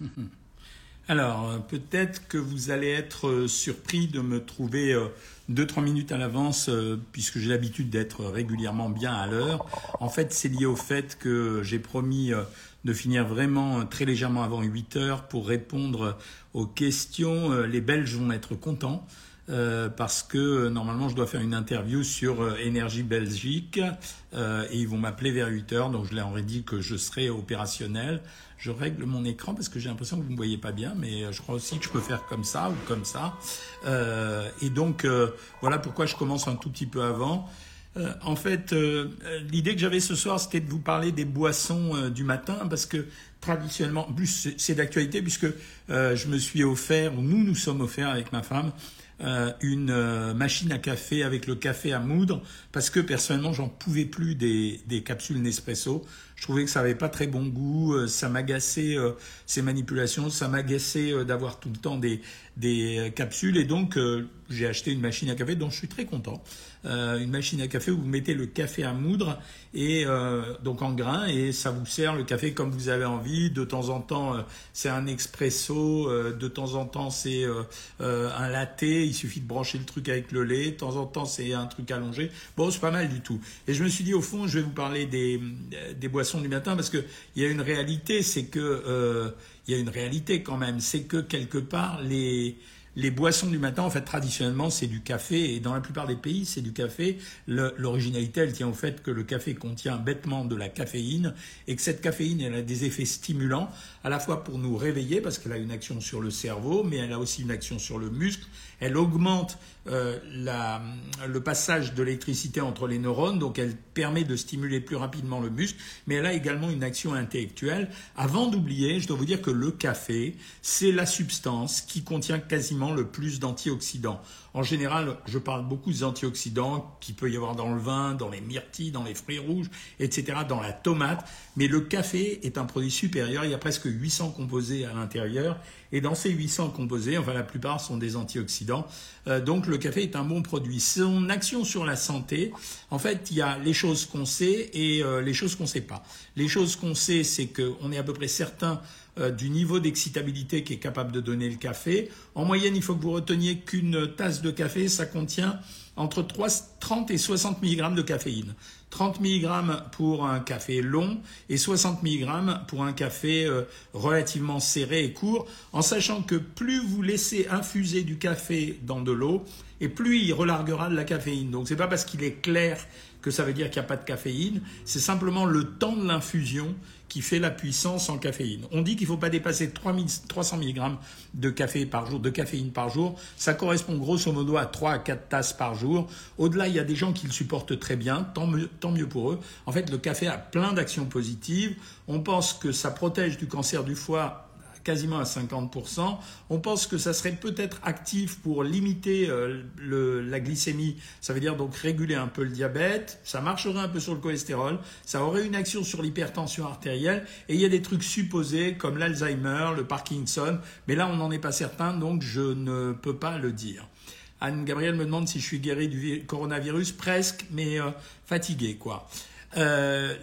Alors, euh, peut-être que vous allez être euh, surpris de me trouver 2-3 euh, minutes à l'avance, puisque j'ai l'habitude d'être régulièrement bien à l'heure. En fait, c'est lié au fait que j'ai promis de finir vraiment très légèrement avant 8 heures pour répondre aux questions. Les Belges vont être contents. Parce que normalement je dois faire une interview sur Énergie Belgique et ils vont m'appeler vers 8 heures, donc je leur ai dit que je serai opérationnel je règle mon écran parce que j'ai l'impression que vous ne me voyez pas bien, mais euh, je crois aussi que je peux faire comme ça ou comme ça. Euh, et donc, euh, voilà pourquoi je commence un tout petit peu avant. en fait, l'idée que j'avais ce soir, c'était de vous parler des boissons du matin, parce que traditionnellement, plus c'est d'actualité, puisque je me suis offert, ou nous nous sommes offerts avec ma femme, euh, une euh, machine à café avec le café à moudre parce que personnellement j'en pouvais plus des, des, capsules Nespresso. Je trouvais que ça avait pas très bon goût, euh, ça m'agaçait ces manipulations, ça m'agaçait d'avoir tout le temps des, des capsules et donc j'ai acheté une machine à café dont je suis très content. Euh, une machine à café où vous mettez le café à moudre et euh, donc en grain et ça vous sert le café comme vous avez envie. De temps en temps, euh, c'est un expresso, de temps en temps, c'est un latte. Il suffit de brancher le truc avec le lait. De temps en temps, c'est un truc allongé. Bon, c'est pas mal du tout. Et je me suis dit au fond, je vais vous parler des, des boissons du matin parce que il y a une réalité, c'est que il y a une réalité quand même, c'est que quelque part les les boissons du matin, en fait, traditionnellement, c'est du café, et dans la plupart des pays, c'est du café. L'originalité, elle tient au fait que le café contient bêtement de la caféine, et que cette caféine, elle a des effets stimulants, à la fois pour nous réveiller, parce qu'elle a une action sur le cerveau, mais elle a aussi une action sur le muscle. Elle augmente euh, le passage de l'électricité entre les neurones, donc elle permet de stimuler plus rapidement le muscle, mais elle a également une action intellectuelle. Avant d'oublier, je dois vous dire que le café, c'est la substance qui contient quasiment le plus d'antioxydants. En général, je parle beaucoup des antioxydants qu'il peut y avoir dans le vin, dans les myrtilles, dans les fruits rouges, etc., dans la tomate. Mais le café est un produit supérieur. Il y a presque 800 composés à l'intérieur. Et dans ces 800 composés, enfin la plupart sont des antioxydants. Euh, donc le café est un bon produit. Son action sur la santé, en fait, il y a les choses qu'on sait et euh, les choses qu'on ne sait pas. Les choses qu'on sait, c'est qu'on est à peu près certain euh, du niveau d'excitabilité qu'est capable de donner le café. En moyenne, il faut que vous reteniez qu'une tasse de café, ça contient entre 30 et 60 mg de caféine. 30 mg pour un café long et 60 mg pour un café euh, relativement serré et court, en sachant que plus vous laissez infuser du café dans de l'eau, et plus il relarguera de la caféine. Donc c'est pas parce qu'il est clair que ça veut dire qu'il n'y a pas de caféine, c'est simplement le temps de l'infusion qui fait la puissance en caféine. On dit qu'il ne faut pas dépasser 300 mg de café par jour, de caféine par jour. Ça correspond grosso modo à 3 à 4 tasses par jour. Au-delà, il y a des gens qui le supportent très bien, tant mieux, tant mieux pour eux. En fait, le café a plein d'actions positives. On pense que ça protège du cancer du foie quasiment à 50%. On pense que ça serait peut-être actif pour limiter euh, la glycémie, ça veut dire donc réguler un peu le diabète, ça marcherait un peu sur le cholestérol, ça aurait une action sur l'hypertension artérielle, et il y a des trucs supposés comme l'Alzheimer, le Parkinson, mais là on n'en est pas certain, donc je ne peux pas le dire. Anne Gabriel me demande si je suis guéri du coronavirus, presque, mais euh, fatigué quoi. Euh,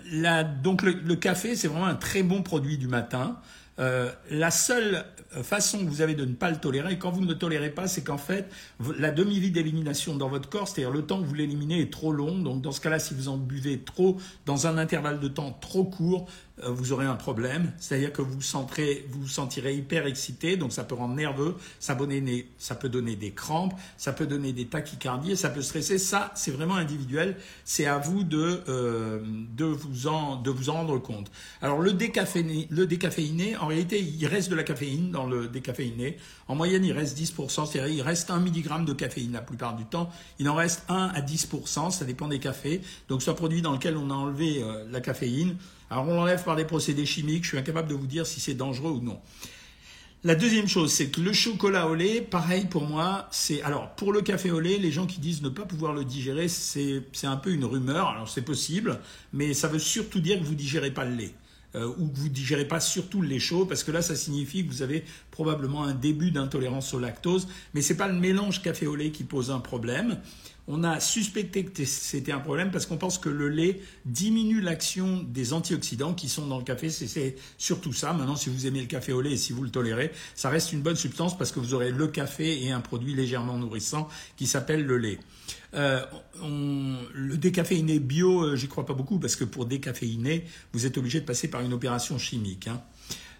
donc le café, c'est vraiment un très bon produit du matin. Euh, la seule façon que vous avez de ne pas le tolérer, quand vous ne le tolérez pas, c'est qu'en fait, la demi-vie d'élimination dans votre corps, c'est-à-dire le temps que vous l'éliminez est trop long. Donc dans ce cas-là, si vous en buvez trop dans un intervalle de temps trop court, vous aurez un problème. C'est-à-dire que vous, sentirez, vous sentirez hyper excité, donc ça peut rendre nerveux, ça, ça peut donner des crampes, ça peut donner des tachycardies, ça peut stresser. Ça, c'est vraiment individuel. C'est à vous de, euh, de, vous en, de vous en rendre compte. Alors le décaféiné, le décaféiné, en réalité, il reste de la caféine dans le décaféiné. En moyenne, il reste 10%, c'est-à-dire il reste 1 mg de caféine la plupart du temps. Il en reste 1 à 10%, ça dépend des cafés. Donc c'est produit dans lequel on a enlevé euh, la caféine. Alors on l'enlève par des procédés chimiques, je suis incapable de vous dire si c'est dangereux ou non. La deuxième chose, c'est que le chocolat au lait, pareil pour moi, c'est alors pour le café au lait, les gens qui disent ne pas pouvoir le digérer, c'est un peu une rumeur. Alors c'est possible, mais ça veut surtout dire que vous digérez pas le lait. Euh, ou que vous digérez pas surtout le lait chaud, parce que là, ça signifie que vous avez probablement un début d'intolérance au lactose, mais c'est pas le mélange café au lait qui pose un problème. On a suspecté que c'était un problème parce qu'on pense que le lait diminue l'action des antioxydants qui sont dans le café. C'est surtout ça. Maintenant, si vous aimez le café au lait et si vous le tolérez, ça reste une bonne substance parce que vous aurez le café et un produit légèrement nourrissant qui s'appelle le lait. Euh, le décaféiné bio, euh, j'y crois pas beaucoup parce que pour décaféiner, vous êtes obligé de passer par une opération chimique. Hein.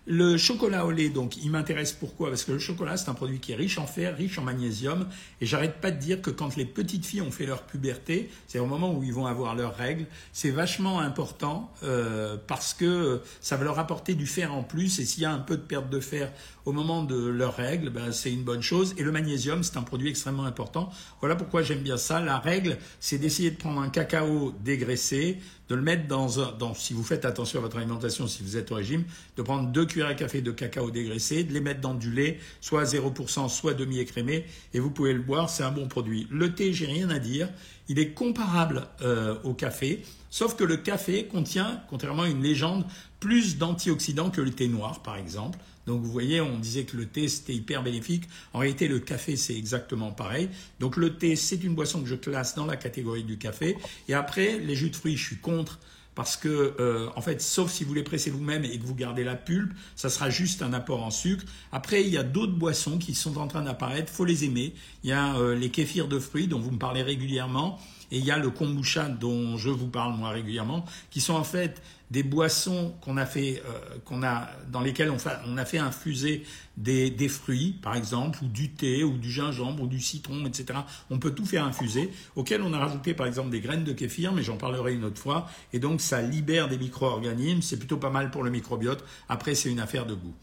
Le chocolat au lait, donc, il m'intéresse pourquoi? Parce que le chocolat, c'est un produit qui est riche en fer, riche en magnésium. Et j'arrête pas de dire que quand les petites filles ont fait leur puberté, c'est au moment où ils vont avoir leurs règles, c'est vachement important euh, parce que ça va leur apporter du fer en plus. Et s'il y a un peu de perte de fer au moment de leurs règles, ben, c'est une bonne chose. Et le magnésium, c'est un produit extrêmement important. Voilà pourquoi j'aime bien ça. La règle, c'est d'essayer de prendre un cacao dégraissé, de le mettre dans un, si vous faites attention à votre alimentation, si vous êtes au régime, de prendre deux cuillères à café de cacao dégraissé, de les mettre dans du lait, soit 0%, soit demi-écrémé, et vous pouvez le boire, c'est un bon produit. Le thé, j'ai rien à dire, il est comparable euh, au café, sauf que le café contient, contrairement à une légende, plus d'antioxydants que le thé noir, par exemple. Donc vous voyez, on disait que le thé c'était hyper bénéfique. En réalité, le café c'est exactement pareil. Donc le thé c'est une boisson que je classe dans la catégorie du café. Et après, les jus de fruits, je suis contre parce que, euh, en fait, sauf si vous les pressez vous-même et que vous gardez la pulpe, ça sera juste un apport en sucre. Après, il y a d'autres boissons qui sont en train d'apparaître, faut les aimer. Il y a euh, les kéfirs de fruits dont vous me parlez régulièrement, et il y a le kombucha dont je vous parle moi régulièrement, qui sont en fait des boissons qu'on a fait, euh, qu'on a, dans lesquelles on, a fait infuser des, des, fruits, par exemple, ou du thé, ou du gingembre, ou du citron, etc. On peut tout faire infuser, auquel on a rajouté par exemple des graines de kéfir, mais j'en parlerai une autre fois. Et donc ça libère des micro-organismes, c'est plutôt pas mal pour le microbiote. Après, c'est une affaire de goût.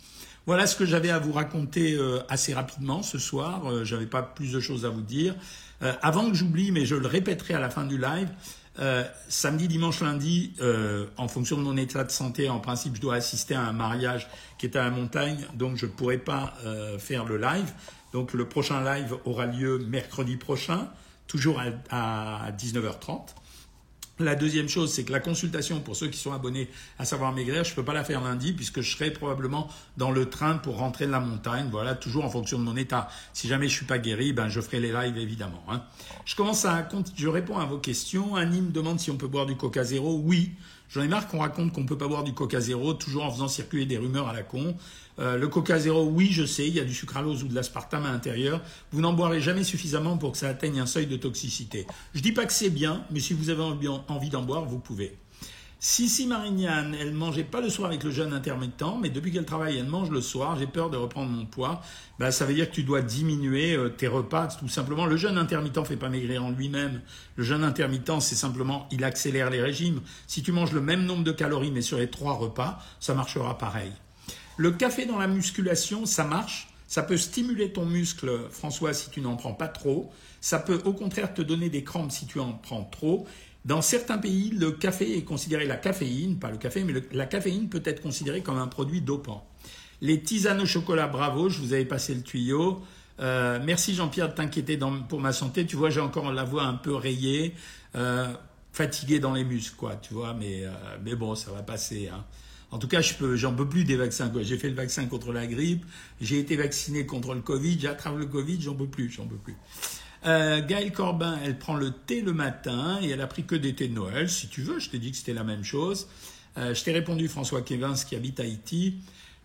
Voilà ce que j'avais à vous raconter euh, assez rapidement ce soir. Euh, j'avais pas plus de choses à vous dire. Euh, avant que j'oublie, mais je le répéterai à la fin du live, euh, samedi, dimanche, lundi, euh, en fonction de mon état de santé, en principe, je dois assister à un mariage qui est à la montagne, donc je ne pourrai pas euh, faire le live. Donc le prochain live aura lieu mercredi prochain, toujours à, à 19h30. La deuxième chose, c'est que la consultation pour ceux qui sont abonnés à Savoir Maigrir, je ne peux pas la faire lundi puisque je serai probablement dans le train pour rentrer de la montagne. Voilà, toujours en fonction de mon état. Si jamais je suis pas guéri, ben je ferai les lives évidemment. Hein. Je commence à, je réponds à vos questions. Annie me demande si on peut boire du Coca Zéro. Oui. J'en ai marre qu'on raconte qu'on ne peut pas boire du Coca Zéro, toujours en faisant circuler des rumeurs à la con. Euh, le Coca Zéro, oui, je sais, il y a du sucralose ou de l'aspartame à l'intérieur. Vous n'en boirez jamais suffisamment pour que ça atteigne un seuil de toxicité. Je dis pas que c'est bien, mais si vous avez envie d'en boire, vous pouvez. Sissi Marignane, elle mangeait pas le soir avec le jeûne intermittent, mais depuis qu'elle travaille, elle mange le soir. J'ai peur de reprendre mon poids. Ben, ça veut dire que tu dois diminuer euh, tes repas, tout simplement. Le jeûne intermittent fait pas maigrir en lui-même. Le jeûne intermittent, c'est simplement, il accélère les régimes. Si tu manges le même nombre de calories, mais sur les trois repas, ça marchera pareil. Le café dans la musculation, ça marche. Ça peut stimuler ton muscle, François, si tu n'en prends pas trop. Ça peut au contraire te donner des crampes si tu en prends trop. Dans certains pays, le café est considéré, la caféine, pas le café, mais la caféine peut être considérée comme un produit dopant. Les tisanes au chocolat, bravo, je vous avais passé le tuyau. Euh, merci Jean-Pierre de t'inquiéter pour ma santé. Tu vois, j'ai encore la voix un peu rayée, euh, fatiguée dans les muscles, quoi, tu vois, mais, euh, mais bon, ça va passer. Hein. En tout cas, j'en peux plus des vaccins. J'ai fait le vaccin contre la grippe, j'ai été vacciné contre le Covid, j'attrape le Covid, j'en peux plus, j'en peux plus. Euh, Gaëlle Corbin, elle prend le thé le matin et elle a pris que des thés de Noël. Si tu veux, je t'ai dit que c'était la même chose. Euh, je t'ai répondu, François Kevins, qui habite Haïti.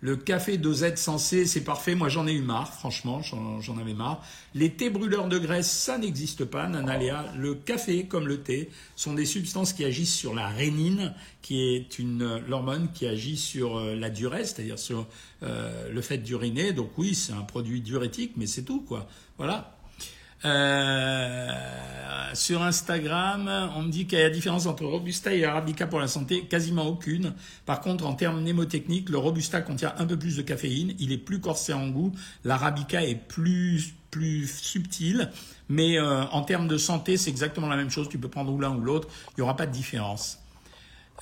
Le café dosette sensé, c'est parfait. Moi, j'en ai eu marre, franchement, j'en avais marre. Les thés brûleurs de graisse, ça n'existe pas, Nanaléa. Le café, comme le thé, sont des substances qui agissent sur la rénine, qui est une hormone qui agit sur euh, la durée, c'est-à-dire sur euh, le fait d'uriner. Donc oui, c'est un produit diurétique, mais c'est tout, quoi. Voilà. Euh, sur Instagram, on me dit qu'il y a différence entre Robusta et Arabica pour la santé, quasiment aucune. Par contre, en termes mnémotechniques, le Robusta contient un peu plus de caféine, il est plus corsé en goût, l'Arabica est plus plus subtil, mais euh, en termes de santé, c'est exactement la même chose. Tu peux prendre l'un ou l'autre, il n'y aura pas de différence.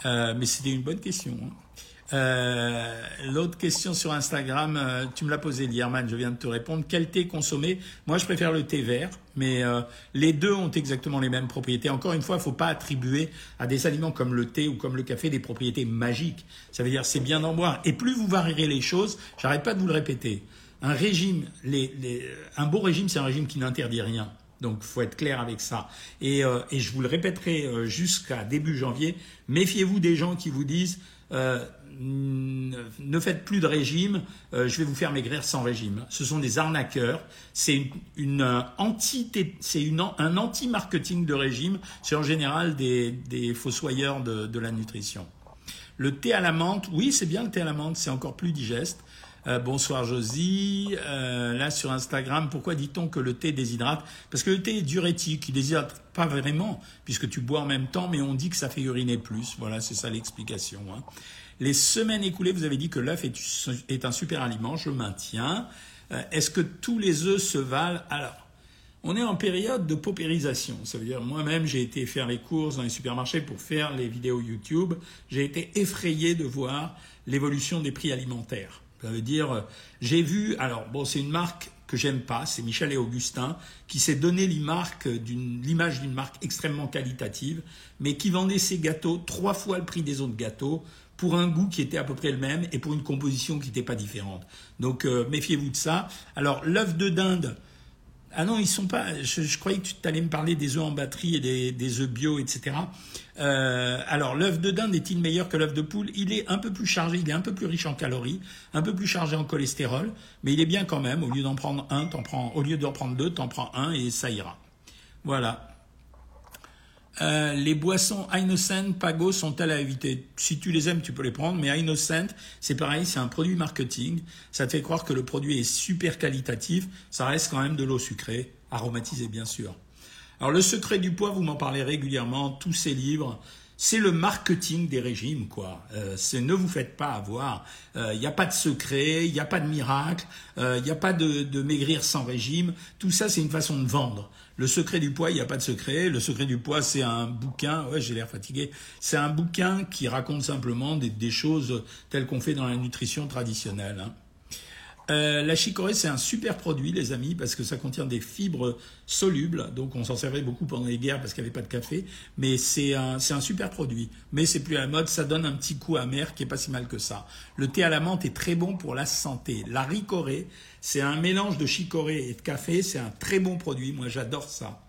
Euh, mais c'était une bonne question. Hein. Euh, l'autre question sur Instagram, euh, tu me l'as posé, Lierman, je viens de te répondre. Quel thé consommer? Moi, je préfère le thé vert, mais euh, les deux ont exactement les mêmes propriétés. Encore une fois, il ne faut pas attribuer à des aliments comme le thé ou comme le café des propriétés magiques. Ça veut dire c'est bien d'en boire. Et plus vous varierez les choses, j'arrête pas de vous le répéter. Un régime, un beau régime, c'est un régime qui n'interdit rien. Donc, faut être clair avec ça. Et, je vous le répéterai jusqu'à début janvier. Méfiez-vous des gens qui vous disent euh, ne faites plus de régime, euh, je vais vous faire maigrir sans régime. Ce sont des arnaqueurs. C'est une, une, un anti-marketing de régime. C'est en général des, des fossoyeurs de, de la nutrition. Le thé à la menthe, oui, c'est bien le thé à la menthe, c'est encore plus digeste. Euh, bonsoir Josie. Euh, là sur Instagram, pourquoi dit-on que le thé déshydrate? Parce que le thé est diurétique, il déshydrate pas vraiment, puisque tu bois en même temps, mais on dit que ça fait uriner plus. Voilà, c'est ça l'explication. Hein. Les semaines écoulées, vous avez dit que l'œuf est, un super aliment, je maintiens. Euh, Est-ce que tous les œufs se valent? Alors, on est en période de paupérisation. Ça veut dire, moi-même, j'ai été faire les courses dans les supermarchés pour faire les vidéos YouTube. J'ai été effrayé de voir l'évolution des prix alimentaires. Ça veut dire, euh, j'ai vu, alors bon, c'est une marque que j'aime pas, c'est Michel et Augustin, qui s'est donné l'image d'une marque extrêmement qualitative, mais qui vendait ses gâteaux trois fois le prix des autres gâteaux, pour un goût qui était à peu près le même et pour une composition qui n'était pas différente. Donc euh, méfiez-vous de ça. Alors l'œuf de dinde, ah non, ils sont pas. Je, croyais que tu allais me parler des œufs en batterie et des, des œufs bio, etc. Euh, alors, l'œuf de dinde est-il meilleur que l'œuf de poule? Il est un peu plus chargé, il est un peu plus riche en calories, un peu plus chargé en cholestérol, mais il est bien quand même. Au lieu d'en prendre un, t'en prends. Au lieu d'en prendre deux, t'en prends un et ça ira. Voilà. Euh, les boissons Innocent, Pago sont-elles à éviter Si tu les aimes, tu peux les prendre, mais Innocent, c'est pareil, c'est un produit marketing. Ça te fait croire que le produit est super qualitatif. Ça reste quand même de l'eau sucrée, aromatisée bien sûr. Alors le secret du poids, vous m'en parlez régulièrement, tous ces livres. C'est le marketing des régimes, quoi. Euh, ne vous faites pas avoir. Il euh, n'y a pas de secret, il n'y a pas de miracle, il euh, n'y a pas de, de maigrir sans régime. Tout ça, c'est une façon de vendre. Le secret du poids, il n'y a pas de secret. Le secret du poids, c'est un bouquin. Ouais, j'ai l'air fatigué. C'est un bouquin qui raconte simplement des, choses telles qu'on fait dans la nutrition traditionnelle. Hein. Euh, la chicorée, c'est un super produit, les amis, parce que ça contient des fibres solubles. Donc, on s'en servait beaucoup pendant les guerres parce qu'il n'y avait pas de café. Mais c'est un, un, super produit. Mais c'est plus à la mode. Ça donne un petit coup amer qui est pas si mal que ça. Le thé à la menthe est très bon pour la santé. La ricorée, c'est un mélange de chicorée et de café. C'est un très bon produit. Moi, j'adore ça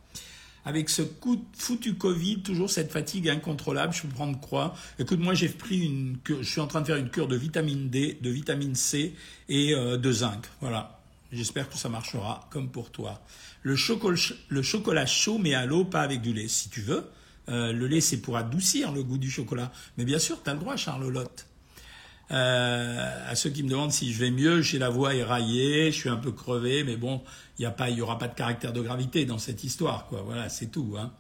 avec ce coup de foutu Covid, toujours cette fatigue incontrôlable, je peux prendre quoi Écoute, moi j'ai pris une je suis en train de faire une cure de vitamine D, de vitamine C et euh, de zinc. Voilà. J'espère que ça marchera comme pour toi. Le chocolat, le chocolat chaud mais à l'eau, pas avec du lait, si tu veux. Euh, le lait, c'est pour adoucir le goût du chocolat. Mais bien sûr, tu as le droit, Charlotte. Euh, à ceux qui me demandent si je vais mieux, j'ai la voix éraillée, je suis un peu crevé, mais bon, il n'y pas, y aura pas de caractère de gravité dans cette histoire, quoi. Voilà, c'est tout. Hein.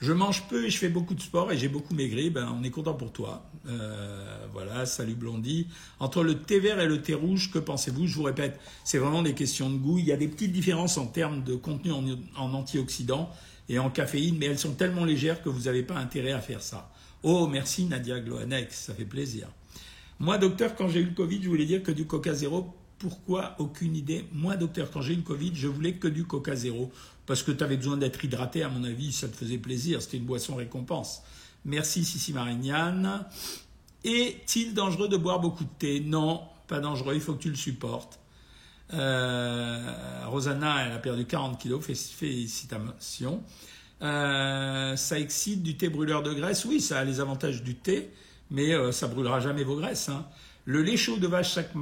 Je mange peu et je fais beaucoup de sport et j'ai beaucoup maigri. Ben, on est content pour toi. Euh, voilà, salut Blondie. Entre le thé vert et le thé rouge, que pensez-vous? Je vous répète, c'est vraiment des questions de goût. Il y a des petites différences en termes de contenu en, en antioxydants et en caféine, mais elles sont tellement légères que vous n'avez pas intérêt à faire ça. Oh, merci Nadia Gloanex, ça fait plaisir. Moi, docteur, quand j'ai eu le Covid, je voulais dire que du Coca Zéro. Pourquoi Aucune idée? Moi, docteur, quand j'ai eu le Covid, je voulais que du Coca Zéro. Parce que tu avais besoin d'être hydraté, à mon avis, ça te faisait plaisir. C'était une boisson récompense. Merci, Sissi Marignane. Est-il dangereux de boire beaucoup de thé? Non, pas dangereux, il faut que tu le supportes. Euh, Rosanna, elle a perdu 40 kilos, félicitations. Euh, ça excite du thé brûleur de graisse? Oui, ça a les avantages du thé mais euh, ça brûlera jamais vos graisses. Hein. Le lait chaud de vache chaque,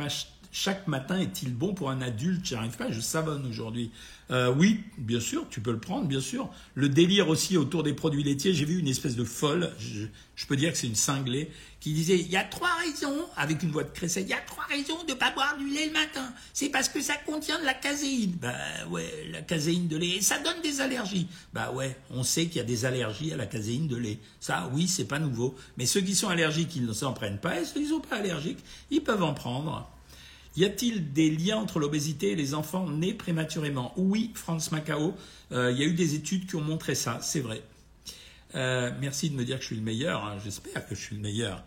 chaque matin est-il bon pour un adulte J'arrive pas, je savonne aujourd'hui. Euh, oui, bien sûr, tu peux le prendre, bien sûr. Le délire aussi autour des produits laitiers, j'ai vu une espèce de folle, je, peux dire que c'est une cinglée, qui disait il y a trois raisons, avec une voix de Cresset, il y a trois raisons de ne pas boire du lait le matin. C'est parce que ça contient de la caséine. Bah ouais, la caséine de lait, et ça donne des allergies. Bah ouais, on sait qu'il y a des allergies à la caséine de lait. Ça, oui, c'est pas nouveau. Mais ceux qui sont allergiques, ils ne s'en prennent pas, et ceux qui ne sont pas allergiques, ils peuvent en prendre. Y a-t-il des liens entre l'obésité et les enfants nés prématurément? Oui, France Macao, euh, il y a eu des études qui ont montré ça, c'est vrai. Euh, merci de me dire que je suis le meilleur, hein, j'espère que je suis le meilleur.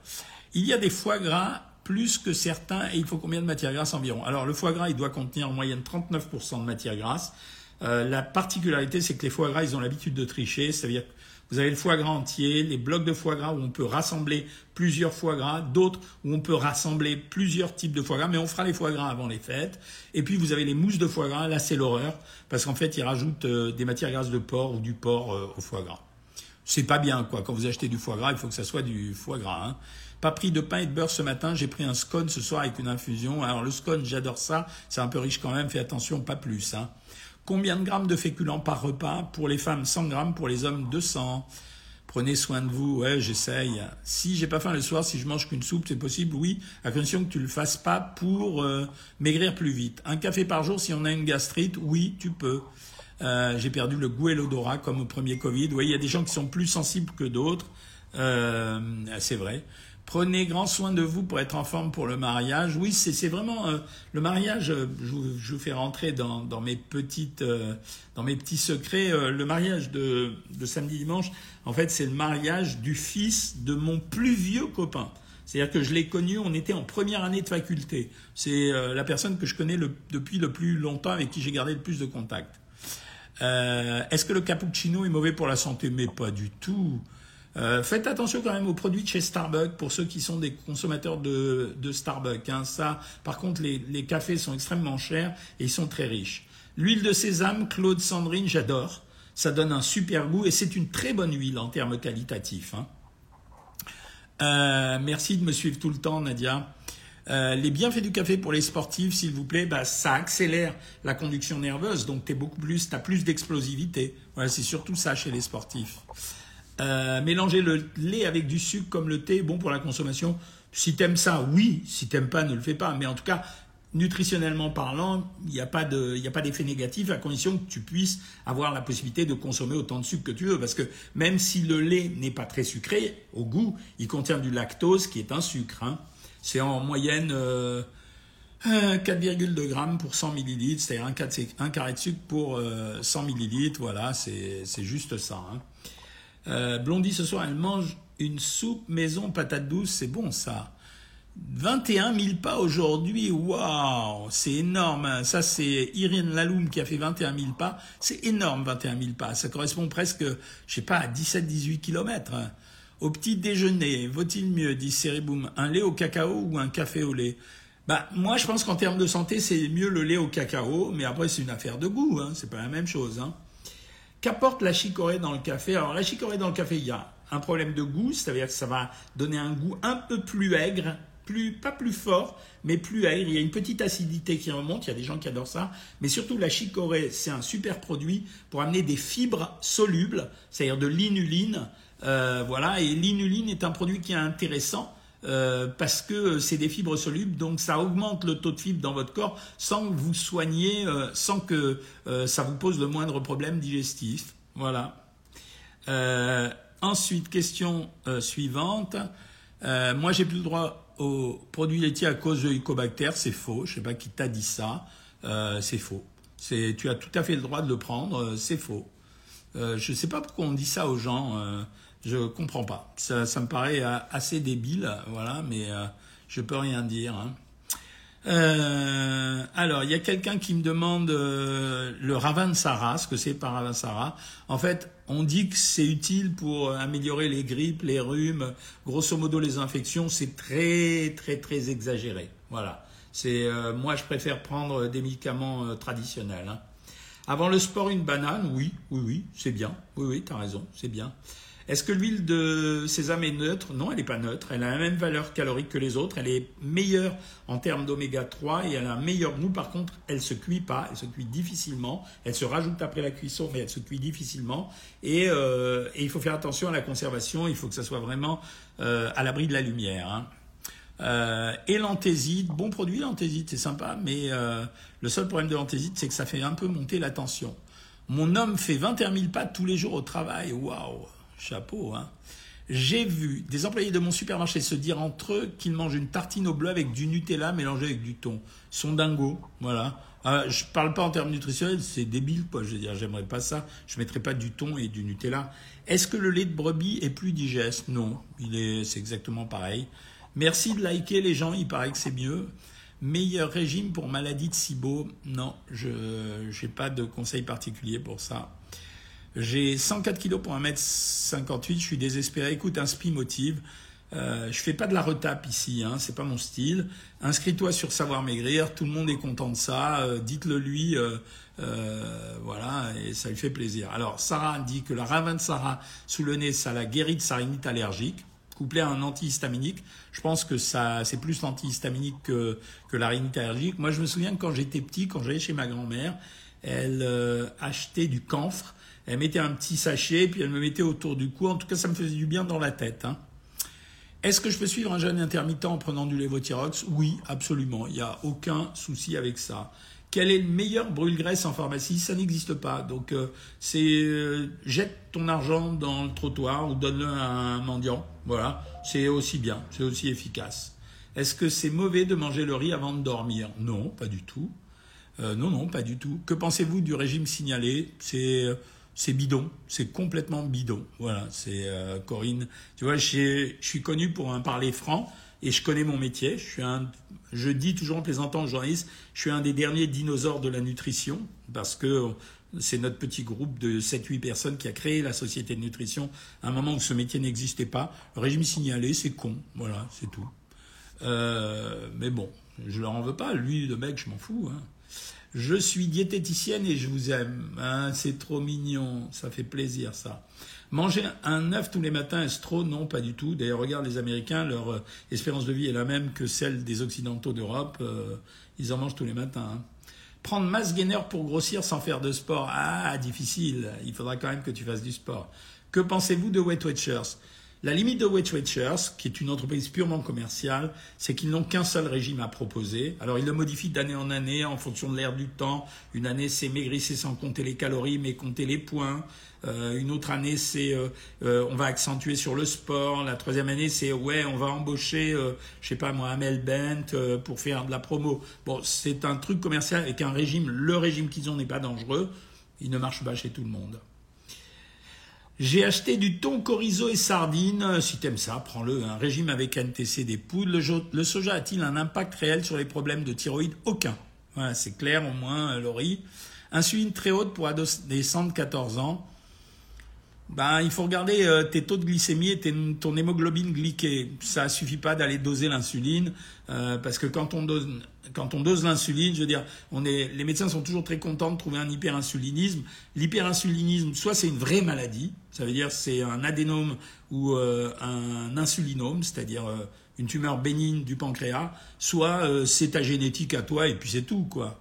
Il y a des foie gras plus que certains et il faut combien de matière grasse environ? Alors le foie gras, il doit contenir en moyenne 39% de matière grasse. Euh, la particularité, c'est que les foie gras, ils ont l'habitude de tricher, c'est-à-dire Vous avez le foie gras entier, les blocs de foie gras où on peut rassembler plusieurs foie gras, d'autres où on peut rassembler plusieurs types de foie gras, mais on fera les foie gras avant les fêtes. Et puis vous avez les mousses de foie gras, là c'est l'horreur, parce qu'en fait ils rajoutent euh, des matières grasses de porc ou du porc euh, au foie gras. C'est pas bien quoi, quand vous achetez du foie gras, il faut que ça soit du foie gras. Hein. Pas pris de pain et de beurre ce matin, j'ai pris un scone ce soir avec une infusion. Alors le scone, j'adore ça, c'est un peu riche quand même, fais attention, pas plus. Hein. Combien de grammes de féculents par repas Pour les femmes, 100 grammes, pour les hommes, 200. Prenez soin de vous, ouais, j'essaye. Si j'ai pas faim le soir, si je mange qu'une soupe, c'est possible, oui, à condition que tu le fasses pas pour euh, maigrir plus vite. Un café par jour si on a une gastrite, oui, tu peux. Euh, j'ai perdu le goût et l'odorat comme au premier Covid. Oui, il y a des gens qui sont plus sensibles que d'autres. Euh, c'est vrai. Prenez grand soin de vous pour être en forme pour le mariage. Oui, c'est vraiment euh, le mariage. Euh, je vous, je, vous, fais rentrer dans, dans mes petites, euh, dans mes petits secrets. le mariage de, de samedi dimanche, en fait, c'est le mariage du fils de mon plus vieux copain. C'est-à-dire que je l'ai connu, on était en première année de faculté. C'est la personne que je connais le, depuis le plus longtemps, avec qui j'ai gardé le plus de contact. Est-ce que le cappuccino est mauvais pour la santé? Mais pas du tout. Euh, faites attention quand même aux produits de chez Starbucks pour ceux qui sont des consommateurs de, Starbucks. Hein. Ça, par contre, les, cafés sont extrêmement chers et ils sont très riches. L'huile de sésame, Claude Sandrine, j'adore. Ça donne un super goût et c'est une très bonne huile en termes qualitatifs. Hein. Euh, merci de me suivre tout le temps, Nadia. Euh, les bienfaits du café pour les sportifs, s'il vous plaît, bah, ça accélère la conduction nerveuse, donc tu beaucoup plus, as plus d'explosivité. Voilà, c'est surtout ça chez les sportifs. Euh, mélanger le lait avec du sucre comme le thé bon pour la consommation. Si t'aimes ça, oui. Si t'aimes pas, ne le fais pas. Mais en tout cas, nutritionnellement parlant, il n'y a pas d'effet négatif à condition que tu puisses avoir la possibilité de consommer autant de sucre que tu veux. Parce que même si le lait n'est pas très sucré, au goût, il contient du lactose qui est un sucre. Hein. C'est en moyenne 4,2 euh, grammes pour 100 millilitres, c'est-à-dire un, carré de sucre pour 100 euh, millilitres. Voilà, c'est juste ça. Hein. Euh, Blondie, ce soir, elle mange une soupe maison patate douce. C'est bon, ça. 21 000 pas aujourd'hui, waouh, c'est énorme. Hein. Ça, c'est Irine Laloum qui a fait 21 000 pas. C'est énorme, 21 000 pas. Ça correspond presque, je sais pas, à 17-18 kilomètres. Hein. Au petit déjeuner, vaut-il mieux, dit Seriboum, un lait au cacao ou un café au lait? Bah, moi, je pense qu'en termes de santé, c'est mieux le lait au cacao, mais après, c'est une affaire de goût, hein. c'est pas la même chose. Hein. Qu'apporte la chicorée dans le café? Alors la chicorée dans le café, il y a un problème de goût, c'est-à-dire que ça va donner un goût un peu plus aigre, plus, pas plus fort, mais plus aigre. Il y a une petite acidité qui remonte, il y a des gens qui adorent ça. Mais surtout, la chicorée, c'est un super produit pour amener des fibres solubles, c'est-à-dire de l'inuline. Euh, voilà, et l'inuline est un produit qui est intéressant euh, parce que c'est des fibres solubles, donc ça augmente le taux de fibres dans votre corps sans vous soignez, euh, sans que euh, ça vous pose le moindre problème digestif. Voilà. ensuite, question suivante. moi, j'ai plus le droit aux produits laitiers à cause de Helicobacter. C'est faux. Je sais pas qui t'a dit ça. c'est faux. tu as tout à fait le droit de le prendre. c'est faux. je ne sais pas pourquoi on dit ça aux gens. Je comprends pas. Ça, me paraît euh, assez débile, voilà, mais euh, je peux rien dire. Hein. Euh, alors, il y a quelqu'un qui me demande euh, le Ravansara, ce que c'est par Ravansara. En fait, on dit que c'est utile pour améliorer les grippes, les rhumes, grosso modo les infections. C'est très, très, très exagéré. Voilà. C'est euh, moi, je préfère prendre des médicaments traditionnels. Hein. Avant le sport, une banane, oui, oui, oui, c'est bien. Oui, oui, tu as raison, c'est bien. Est-ce que l'huile de sésame est neutre? Non, elle n'est pas neutre. Elle a la même valeur calorique que les autres. Elle est meilleure en termes d'oméga 3 et elle a un meilleur goût. Par contre, elle ne se cuit pas. Elle se cuit difficilement. Elle se rajoute après la cuisson, mais elle se cuit difficilement. Et, euh, il faut faire attention à la conservation. Il faut que ça soit vraiment euh, à l'abri de la lumière. Hein. Euh, et l'anthésite, bon produit l'anthésite, c'est sympa, mais le seul problème de l'anthésite, c'est que ça fait un peu monter la tension. Mon homme fait 21 000 pas tous les jours au travail, waouh Chapeau, hein. J'ai vu des employés de mon supermarché se dire entre eux qu'ils mangent une tartine au bleu avec du Nutella mélangé avec du thon. Ils sont dingos, voilà. Euh, je parle pas en termes nutritionnels, c'est débile, quoi. Je veux dire, j'aimerais pas ça. Je mettrais pas du thon et du Nutella. Est-ce que le lait de brebis est plus digeste? Non, il est, c'est exactement pareil. Merci de liker les gens, il paraît que c'est mieux. Meilleur régime pour maladie de SIBO? Non, je n'ai pas de conseil particulier pour ça. J'ai 104 kilos pour 1m58, je suis désespéré. Écoute, un motive. Euh, je fais pas de la retape ici, hein, c'est pas mon style. Inscris-toi sur Savoir Maigrir, tout le monde est content de ça. Euh, dites-le lui, euh, euh, voilà, et ça lui fait plaisir. Alors, Sarah dit que la ravin de Sarah sous le nez, ça la guérit de sa rhinite allergique, couplé à un antihistaminique. Je pense que ça, c'est plus l'antihistaminique que, que la rhinite allergique. Moi, je me souviens que quand j'étais petit, quand j'allais chez ma grand-mère, elle achetait du camphre. Elle mettait un petit sachet, puis elle me mettait autour du cou. En tout cas, ça me faisait du bien dans la tête. Hein. Est-ce que je peux suivre un jeûne intermittent en prenant du lévothyrox Oui, absolument. Il n'y a aucun souci avec ça. Quel est le meilleur brûle-graisse en pharmacie? Ça n'existe pas. Donc, euh, c'est euh, jette ton argent dans le trottoir ou donne-le à un mendiant. Voilà, c'est aussi bien, c'est aussi efficace. Est-ce que c'est mauvais de manger le riz avant de dormir? Non, pas du tout. Euh, non, non, pas du tout. Que pensez-vous du régime signalé? C'est c'est bidon, c'est complètement bidon. Voilà, c'est euh, Corinne. Tu vois, je suis connu pour un parler franc et je connais mon métier. Je un, je dis toujours en plaisantant aux journalistes, je suis un des derniers dinosaures de la nutrition parce que c'est notre petit groupe de 7-8 personnes qui a créé la société de nutrition à un moment où ce métier n'existait pas. Le régime signalé, c'est con. Voilà, c'est tout. Euh, mais bon, je leur en veux pas. Lui, le mec, je m'en fous. Hein. Je suis diététicienne et je vous aime. Hein, c'est trop mignon, ça fait plaisir ça. Manger un œuf tous les matins, est-ce trop? Non, pas du tout. D'ailleurs, regarde les Américains, leur euh, espérance de vie est la même que celle des Occidentaux d'Europe. Euh, ils en mangent tous les matins. Hein. Prendre masse gainer pour grossir sans faire de sport, ah, difficile. Il faudra quand même que tu fasses du sport. Que pensez-vous de Weight Watchers? La limite de Weight Watchers, qui est une entreprise purement commerciale, c'est qu'ils n'ont qu'un seul régime à proposer. Alors ils le modifient d'année en année en fonction de l'air du temps. Une année c'est maigrissez sans compter les calories mais compter les points. Euh, une autre année c'est euh, euh, on va accentuer sur le sport. La troisième année c'est ouais on va embaucher je sais pas moi Amel Bent pour faire de la promo. Bon c'est un truc commercial avec un régime. Le régime qu'ils ont n'est pas dangereux. Il ne marche pas chez tout le monde. J'ai acheté du thon, chorizo et sardines. Si t'aimes ça, prends-le. Un régime avec NTC des poudres. Le, soja a-t-il un impact réel sur les problèmes de thyroïde? Aucun. Voilà, c'est clair au moins, euh, Laurie. Insuline très haute pour adolescents de 14 ans. Ben, il faut regarder euh, tes taux de glycémie et ton hémoglobine glyquée. Ça suffit pas d'aller doser l'insuline, euh, parce que quand on dose, l'insuline, je veux dire, les médecins sont toujours très contents de trouver un hyperinsulinisme. L'hyperinsulinisme, soit c'est une vraie maladie, ça veut dire c'est un adénome ou euh, un insulinome, c'est-à-dire une tumeur bénigne du pancréas, soit c'est ta génétique à toi et puis c'est tout, quoi.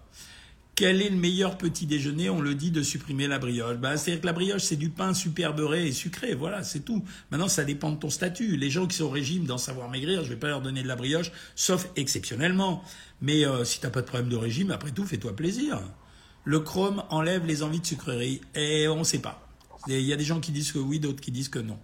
Quel est le meilleur petit déjeuner? On le dit de supprimer la brioche. Bah, C'est-à-dire que la brioche, c'est du pain super beurré et sucré. Voilà, c'est tout. Maintenant, ça dépend de ton statut. Les gens qui sont au régime dans savoir maigrir, je vais pas leur donner de la brioche, sauf exceptionnellement. Mais euh, si tu n'as pas de problème de régime, après tout, fais-toi plaisir. Le chrome enlève les envies de sucrerie. Et on ne sait pas. Il y a des gens qui disent que oui, d'autres qui disent que non.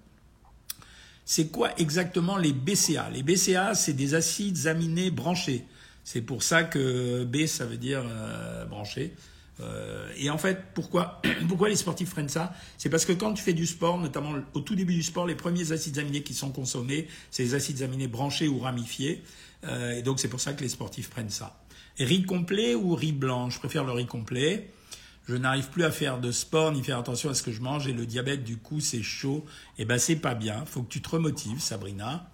C'est quoi exactement les BCA Les BCA, c'est des acides aminés branchés. C'est pour ça que B, ça veut dire euh, branché. Euh, et en fait, pourquoi, pourquoi les sportifs freinent ça? C'est parce que quand tu fais du sport, notamment au tout début du sport, les premiers acides aminés qui sont consommés, c'est les acides aminés branchés ou ramifiés. Euh, et donc c'est pour ça que les sportifs prennent ça. riz complet ou riz blanc? Je préfère le riz complet. Je n'arrive plus à faire de sport ni faire attention à ce que je mange et le diabète du coup c'est chaud. Et eh ben c'est pas bien. Faut que tu te remotives, Sabrina.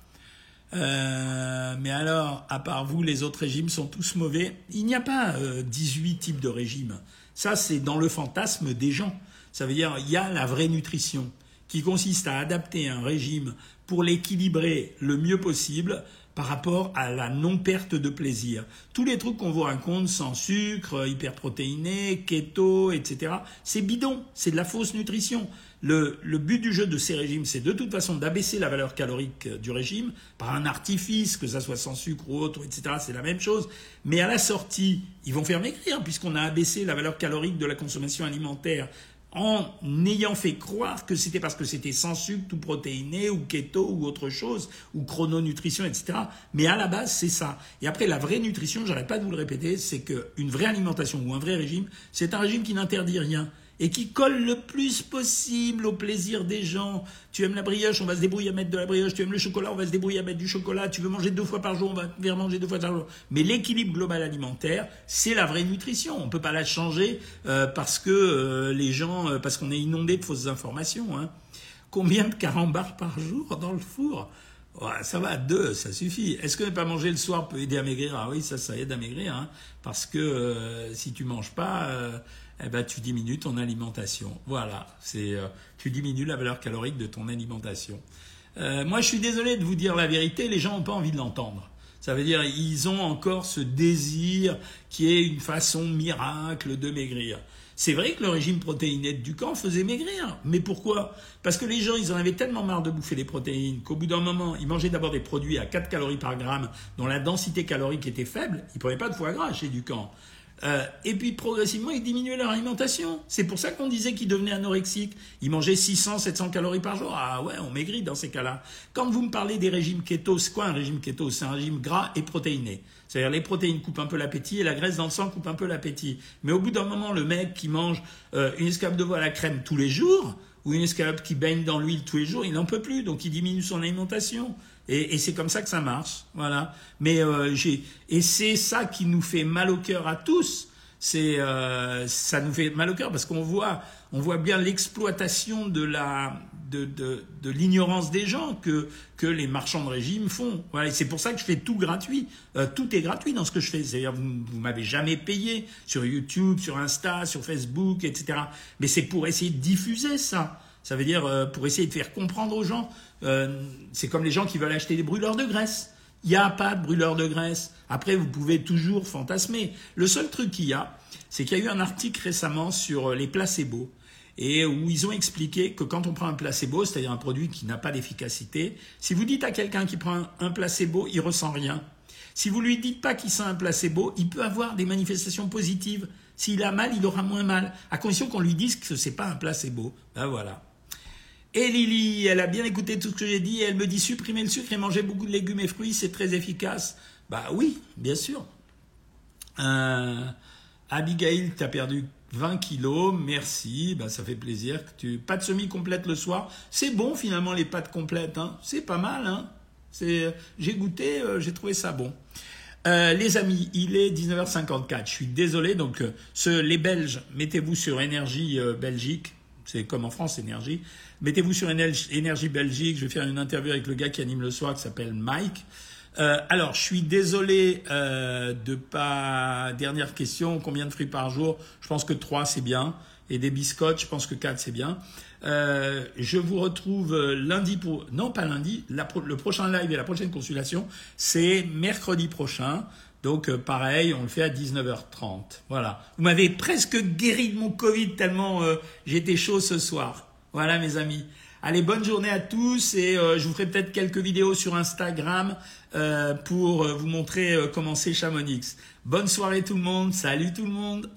Euh, mais alors, à part vous, les autres régimes sont tous mauvais. Il n'y a pas 18 euh, types de régimes. Ça, c'est dans le fantasme des gens. Ça veut dire, il y a la vraie nutrition qui consiste à adapter un régime pour l'équilibrer le mieux possible par rapport à la non-perte de plaisir. Tous les trucs qu'on vous raconte, sans sucre, hyperprotéiné, keto, etc., c'est bidon, c'est de la fausse nutrition. Le, but du jeu de ces régimes, c'est de toute façon d'abaisser la valeur calorique euh, du régime par un artifice, que ça soit sans sucre ou autre, etc. C'est la même chose. Mais à la sortie, ils vont faire maigrir puisqu'on a abaissé la valeur calorique de la consommation alimentaire en ayant fait croire que c'était parce que c'était sans sucre, tout protéiné, ou keto, ou autre chose, ou chrononutrition, etc. Mais à la base, c'est ça. Et après, la vraie nutrition, j'arrête pas de vous le répéter, c'est qu'une vraie alimentation ou un vrai régime, c'est un régime qui n'interdit rien et qui colle le plus possible au plaisir des gens. Tu aimes la brioche, on va se débrouiller à mettre de la brioche. Tu aimes le chocolat, on va se débrouiller à mettre du chocolat. Tu veux manger deux fois par jour, on va faire manger deux fois par jour. Mais l'équilibre global alimentaire, c'est la vraie nutrition. On peut pas la changer euh, parce que euh, les gens, euh, parce qu'on est inondé de fausses informations. Hein. Combien de carambars par jour dans le four? Ça va, deux, ça suffit. Est-ce que ne pas manger le soir peut aider à maigrir? Ah oui, ça, ça aide à maigrir, hein, parce que si tu manges pas, eh ben, tu diminues ton alimentation. Voilà, c'est euh, tu diminues la valeur calorique de ton alimentation. Euh, moi, je suis désolé de vous dire la vérité, les gens n'ont pas envie de l'entendre. Ça veut dire ils ont encore ce désir qui est une façon miracle de maigrir. C'est vrai que le régime protéiné du camp faisait maigrir. Mais pourquoi? Parce que les gens, ils en avaient tellement marre de bouffer les protéines qu'au bout d'un moment, ils mangeaient d'abord des produits à 4 calories par gramme dont la densité calorique était faible. Ils ne prenaient pas de foie gras chez Ducamp. Euh, et puis progressivement, ils diminuaient leur alimentation. C'est pour ça qu'on disait qu'ils devenaient anorexiques. Ils mangeaient 600, 700 calories par jour. Ah ouais, on maigrit dans ces cas-là. Quand vous me parlez des régimes keto, c'est quoi un régime keto? C'est un régime gras et protéiné. C'est-à-dire les protéines coupent un peu l'appétit et la graisse dans le sang coupe un peu l'appétit. Mais au bout d'un moment, le mec qui mange euh, une escalope de veau à la crème tous les jours, ou une escalope qui baigne dans l'huile tous les jours, il n'en peut plus, donc il diminue son alimentation. Et, c'est comme ça que ça marche, voilà. Mais euh, j'ai et c'est ça qui nous fait mal au cœur à tous. C'est euh, ça nous fait mal au cœur parce qu'on voit on voit bien l'exploitation de la de, de, de l'ignorance des gens que que les marchands de régime font. Voilà, c'est pour ça que je fais tout gratuit. Euh, tout est gratuit dans ce que je fais. C'est-à-dire vous vous m'avez jamais payé sur YouTube, sur Insta, sur Facebook, etc. Mais c'est pour essayer de diffuser ça. Ça veut dire euh, pour essayer de faire comprendre aux gens. Euh, c'est comme les gens qui veulent acheter des brûleurs de graisse. Il n'y a pas de brûleur de graisse. Après, vous pouvez toujours fantasmer. Le seul truc qu'il y a, c'est qu'il y a eu un article récemment sur euh, les placebos et où ils ont expliqué que quand on prend un placebo, c'est-à-dire un produit qui n'a pas d'efficacité, si vous dites à quelqu'un qui prend un placebo, il ressent rien. Si vous lui dites pas qu'il sent un placebo, il peut avoir des manifestations positives. S'il a mal, il aura moins mal, à condition qu'on lui dise que ce n'est pas un placebo. Ben voilà. Et Lily, elle a bien écouté tout ce que j'ai dit elle me dit supprimer le sucre et manger beaucoup de légumes et fruits, c'est très efficace. Bah oui, bien sûr. Euh, Abigail, tu as perdu 20 kilos, merci, bah ça fait plaisir. que tu Pâtes semi complète le soir, c'est bon finalement les pâtes complètes, hein. c'est pas mal. Hein. J'ai goûté, euh, j'ai trouvé ça bon. Euh, les amis, il est 19h54. Je suis désolé. Donc, les Belges, mettez-vous sur Énergie Belgique. C'est comme en France, Énergie. Mettez-vous sur Énergie Belgique. Je vais faire une interview avec le gars qui anime le soir, qui s'appelle Mike. Euh, alors, je suis désolé euh, de pas. Dernière question combien de fruits par jour? Je pense que 3 c'est bien. Et des biscottes, je pense que 4 c'est bien. Euh, je vous retrouve lundi pour. Non, pas lundi. le prochain live et la prochaine consultation, c'est mercredi prochain. Donc pareil, on le fait à 19h30. Voilà. Vous m'avez presque guéri de mon Covid tellement j'étais chaud ce soir. Voilà mes amis. Allez, bonne journée à tous et euh, je vous ferai peut-être quelques vidéos sur Instagram euh, pour euh, vous montrer comment c'est Chamonix. Bonne soirée tout le monde, salut tout le monde